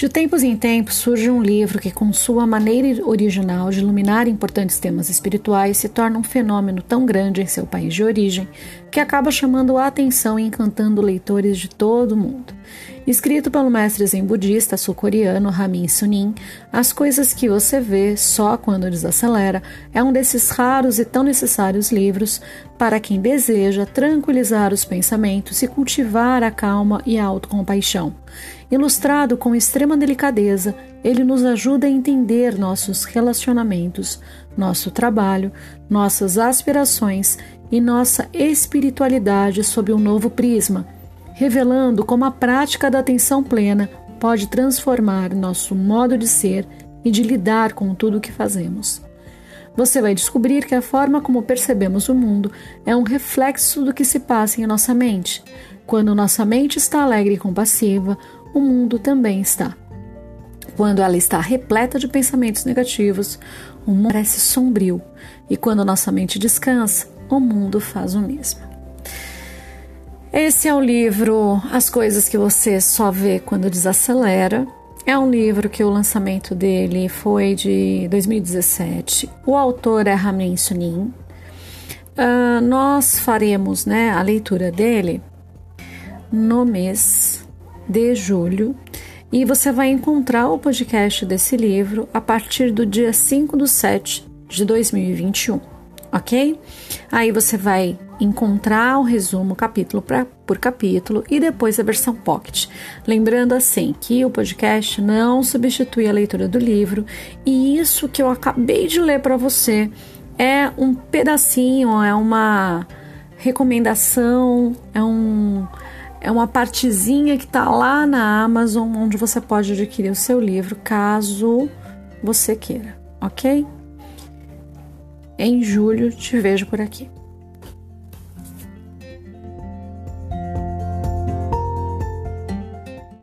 De tempos em tempos surge um livro que, com sua maneira original de iluminar importantes temas espirituais, se torna um fenômeno tão grande em seu país de origem que acaba chamando a atenção e encantando leitores de todo o mundo. Escrito pelo mestre zen budista sul-coreano Ramin Sunim, As Coisas que Você Vê Só Quando Desacelera é um desses raros e tão necessários livros para quem deseja tranquilizar os pensamentos e cultivar a calma e a autocompaixão. Ilustrado com extrema delicadeza, ele nos ajuda a entender nossos relacionamentos, nosso trabalho, nossas aspirações e nossa espiritualidade sob um novo prisma revelando como a prática da atenção plena pode transformar nosso modo de ser e de lidar com tudo o que fazemos. Você vai descobrir que a forma como percebemos o mundo é um reflexo do que se passa em nossa mente. Quando nossa mente está alegre e compassiva, o mundo também está. Quando ela está repleta de pensamentos negativos, o mundo parece sombrio, e quando nossa mente descansa, o mundo faz o mesmo. Esse é o livro As Coisas que Você Só Vê Quando Desacelera. É um livro que o lançamento dele foi de 2017. O autor é Ramin Sunim. Uh, nós faremos né, a leitura dele no mês de julho e você vai encontrar o podcast desse livro a partir do dia 5 do 7 de 2021, ok? Aí você vai encontrar o resumo capítulo pra, por capítulo e depois a versão pocket. Lembrando assim que o podcast não substitui a leitura do livro e isso que eu acabei de ler para você é um pedacinho, é uma recomendação, é um é uma partezinha que está lá na Amazon onde você pode adquirir o seu livro caso você queira, ok? Em julho te vejo por aqui.